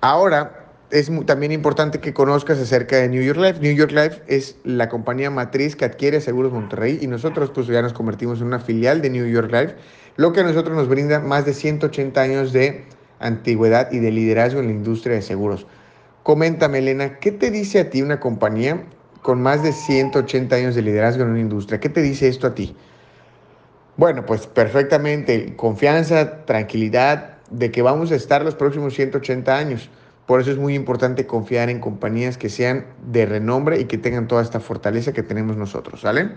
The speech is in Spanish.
Ahora, es también importante que conozcas acerca de New York Life. New York Life es la compañía matriz que adquiere Seguros Monterrey y nosotros pues ya nos convertimos en una filial de New York Life, lo que a nosotros nos brinda más de 180 años de antigüedad y de liderazgo en la industria de seguros. Coméntame, Elena, ¿qué te dice a ti una compañía con más de 180 años de liderazgo en una industria? ¿Qué te dice esto a ti? Bueno, pues perfectamente, confianza, tranquilidad de que vamos a estar los próximos 180 años. Por eso es muy importante confiar en compañías que sean de renombre y que tengan toda esta fortaleza que tenemos nosotros, ¿sale?